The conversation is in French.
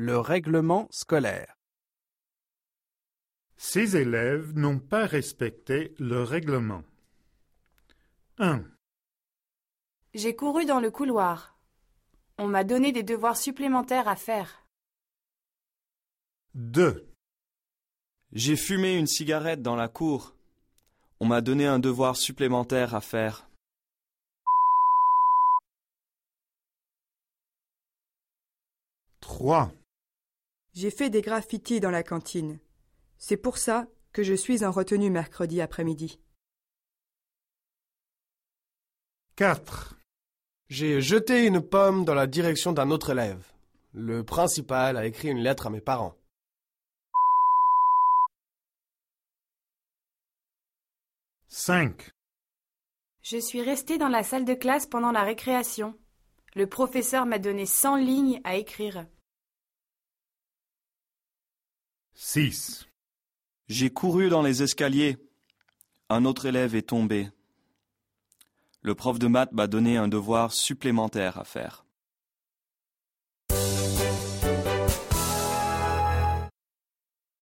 Le règlement scolaire. Ces élèves n'ont pas respecté le règlement. 1, J'ai couru dans le couloir. On m'a donné des devoirs supplémentaires à faire. 2, J'ai fumé une cigarette dans la cour. On m'a donné un devoir supplémentaire à faire. 3, J'ai fait des graffitis dans la cantine. C'est pour ça que je suis en retenue mercredi après-midi. 4, J'ai jeté une pomme dans la direction d'un autre élève. Le principal a écrit une lettre à mes parents. 5, Je suis resté dans la salle de classe pendant la récréation. Le professeur m'a donné 100 lignes à écrire. 6, J'ai couru dans les escaliers. Un autre élève est tombé. Le prof de maths m'a donné un devoir supplémentaire à faire.